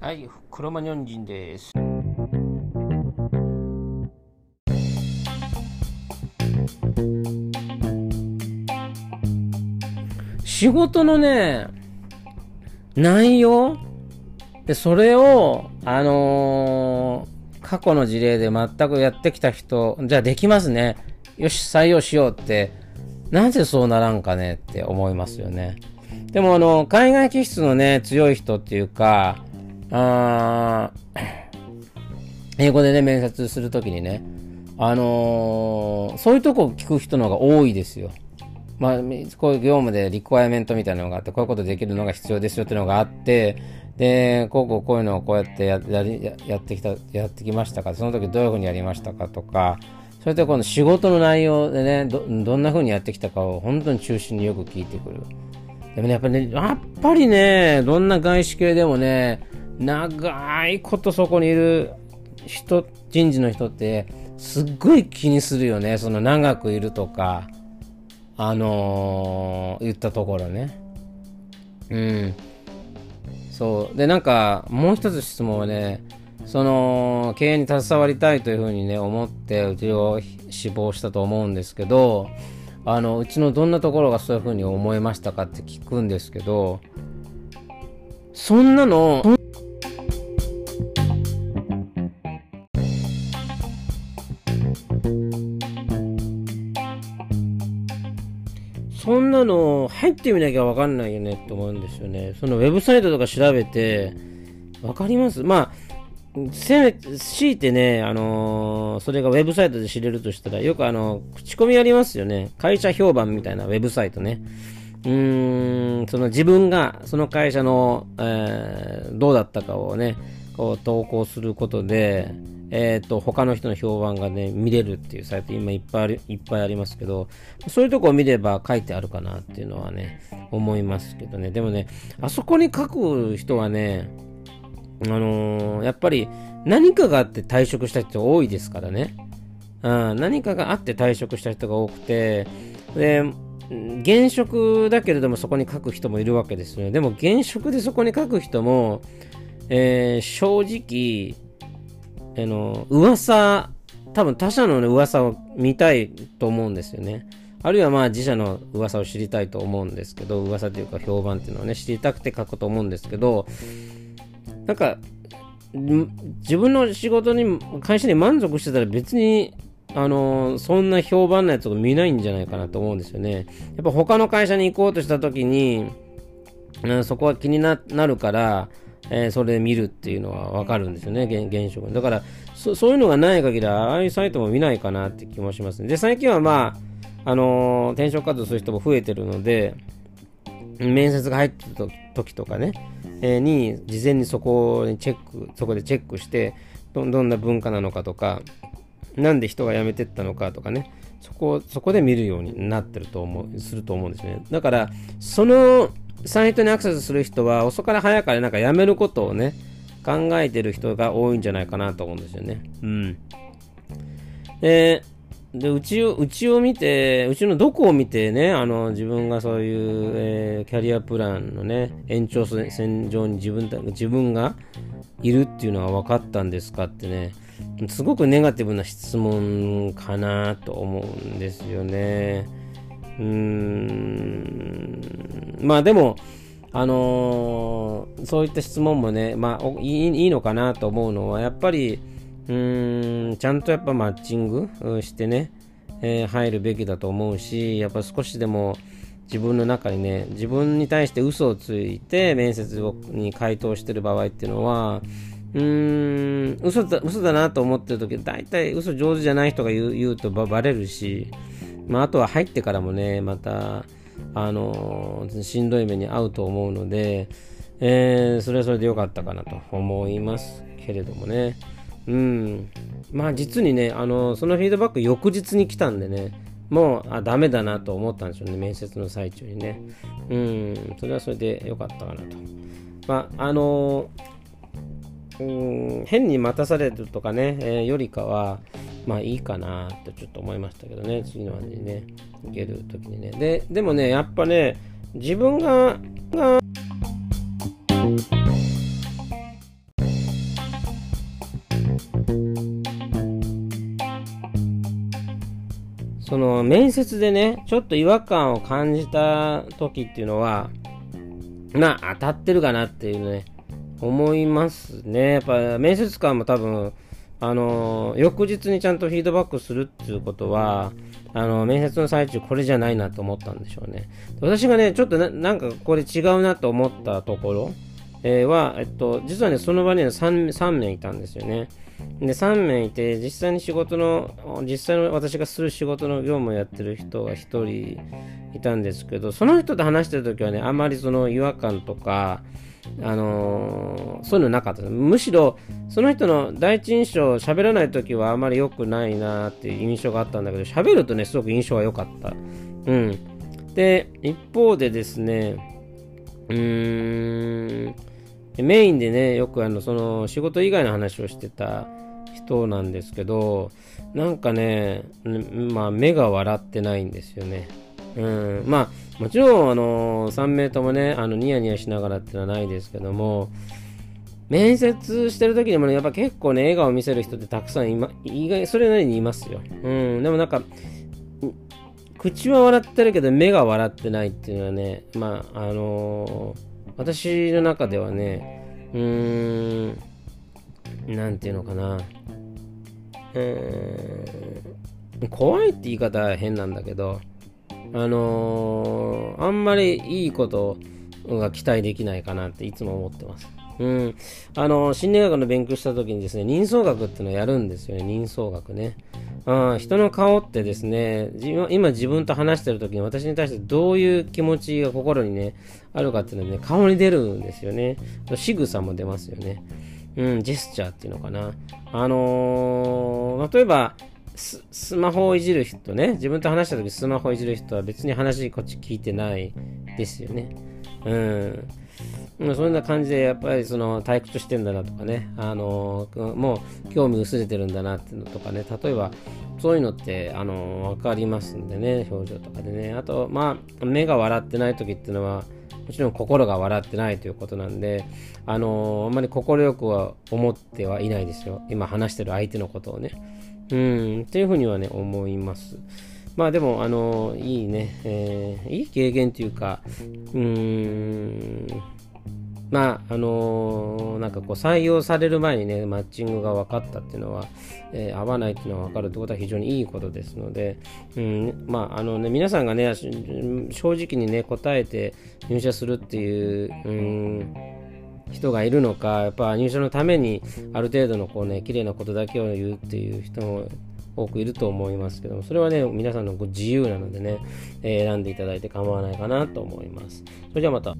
はい、クロマニョン人です。仕事のね、内容？で、それを、あのー過去の事例で全くやってきた人、じゃあできますね。よし、採用しようって、なぜそうならんかねって思いますよね。でも、あの、海外気質のね、強い人っていうか、あ英語でね、面接するときにね、あのーそういうとこ聞く人の方が多いですよ。まあ、こういう業務でリクワイアメントみたいなのがあって、こういうことできるのが必要ですよっていうのがあって、で、こうこうこういうのをこうやってややややってきた、やってきましたか、その時どういうふうにやりましたかとか、それとこの仕事の内容でね、どどんなふうにやってきたかを本当に中心によく聞いてくる。でもね、やっぱりね、やっぱりね、どんな外資系でもね、長いことそこにいる人、人事の人って、すっごい気にするよね。その長くいるとか、あのー言ったところね。うん。そう。で、なんか、もう一つ質問はね、その、経営に携わりたいというふうにね、思って、うちを志望したと思うんですけど、あの、うちのどんなところがそういうふうに思いましたかって聞くんですけど、そんなの、そんなの入ってみなきゃわかんないよねって思うんですよね。そのウェブサイトとか調べて、わかります？まあ、せめ、強いてね、あのーそれがウェブサイトで知れるとしたら、よくあの、口コミありますよね。会社評判みたいなウェブサイトね。うーん、その自分が、その会社の、えーどうだったかをね、こう投稿することで、えっ、と、他の人の評判がね、見れるっていうサイト、今いっぱいあり、いっぱいありますけど、そういうとこを見れば書いてあるかなっていうのはね、思いますけどね。でもね、あそこに書く人はね、あのーやっぱり何かがあって退職した人多いですからね。うん、何かがあって退職した人が多くて、で、現職だけれどもそこに書く人もいるわけですよね。でも現職でそこに書く人も、えー正直、あの、噂、多分他社の、ね、噂を見たいと思うんですよね。あるいはまあ自社の噂を知りたいと思うんですけど、噂というか評判っていうのをね、知りたくて書くと思うんですけど、なんか、自分の仕事に、会社に満足してたら別に、あのそんな評判なやつを見ないんじゃないかなと思うんですよね。やっぱ他の会社に行こうとした時に、うんそこは気にななるから、えーそれで見るっていうのはわかるんですよね、現職だからそ、そういうのがない限りは、ああいうサイトも見ないかなって気もしますね。で、最近はまあ、あのー転職活動する人も増えてるので、面接が入ってる時とかね、えーに事前にそこにチェックそこでチェックしてどどんな文化なのかとかなんで人が辞めてったのかとかねそこそこで見るようになってると思うすると思うんですねだからそのサイトにアクセスする人は遅かれ早かれなんか辞めることをね考えてる人が多いんじゃないかなと思うんですよね。うん。ででうちをうちを見て、うちのどこを見てね、あの自分がそういう、えーキャリアプランのね、延長線上に自分た自分がいるっていうのが分かったんですかってね、すごくネガティブな質問かなと思うんですよね。うーん、まあでも、あのーそういった質問もね、まあいいいいのかなと思うのは、やっぱり、うーんちゃんとやっぱマッチングしてね、えー入るべきだと思うし、やっぱ少しでも自分の中にね、自分に対して嘘をついて面接に回答してる場合っていうのは、うーん、嘘だ嘘だなと思ってる時大体嘘上手じゃない人が言う言うとばバレるし、まあ、あとは入ってからもね、また、あのしんどい目に遭うと思うので、えーそれはそれで良かったかなと思いますけれどもね。うん。まあ実にね、あのそのフィードバック翌日に来たんでね、もう、あ、ダメだなと思ったんでしょうね、面接の最中にね。うん、それはそれで良かったかなと。まあ、あのうん、変に待たされるとかね、えーよりかは、まあいいかなってちょっと思いましたけどね、次の話にね、行ける時にね。で、でもね、やっぱね、自分が、がその面接でね、ちょっと違和感を感じた時っていうのは、まあ当たってるかなっていうね、思いますね。やっぱ面接官も多分、あの翌日にちゃんとフィードバックするっていうことは、あの面接の最中これじゃないなと思ったんでしょうね。私がね、ちょっとなんかこれ違うなと思ったところ、えー、は、えっと、実はね、その場には 3, 3名いたんですよね。で、3名いて、実際に仕事の、実際の私がする仕事の業務をやってる人が1人いたんですけど、その人と話してるときはね、あんまりその違和感とか、あのー、そういうのなかったむしろ、その人の第一印象、喋らないときはあまり良くないなっていう印象があったんだけど、喋るとね、すごく印象が良かった。うん。で、一方でですね、うーん、メインでね、よくあの、その、仕事以外の話をしてた人なんですけど、なんかね、まあ、目が笑ってないんですよね。うん、まあ、もちろん、あの、3名ともね、あの、ニヤニヤしながらってのはないですけども、面接してる時でもね、やっぱ結構ね、笑顔を見せる人ってたくさんいま、意外、それなりにいますよ。うん、でもなんか、口は笑ってるけど目が笑ってないっていうのはね、まあ、あのー、私の中ではね、うーん、なんていうのかな、えー、怖いって言い方は変なんだけど、あのー、あんまりいいことが期待できないかなっていつも思ってます。うん。あの、心理学の勉強した時にですね、人相学っていうのをやるんですよね、人相学ね。あ人の顔ってですね、今自分と話してる時に私に対してどういう気持ちが心にね、あるかっていうのはね、顔に出るんですよね。仕草も出ますよね。うん、ジェスチャーっていうのかな。あのー、例えば、スマホをいじる人ね、自分と話した時スマホをいじる人は別に話こっち聞いてないですよね。うん。そんな感じで、やっぱりその退屈してんだなとかね、あのもう興味薄れてるんだなっていうのとかね、例えばそういうのって、あの分かりますんでね、表情とかでね。あと、まあ、目が笑ってない時っていうのは、もちろん心が笑ってないということなんで、あのあんまり快くは思ってはいないですよ。今話してる相手のことをね。うん、っていうふうにはね、思います。まあでも、あのいいね、えー、いい経験というか、うーん、まあ、あのー、なんかこう採用される前にね、マッチングが分かったっていうのは、えー、合わないっていうのが分かるってことは非常にいいことですので、うん、まあ、あのね、皆さんがね、正直にね、答えて入社するっていう、うん、人がいるのか、やっぱ入社のためにある程度のこうね、綺麗なことだけを言うっていう人も多くいると思いますけども、それはね、皆さんのご自由なのでね、えー、選んでいただいて構わないかなと思います。それじゃあまた。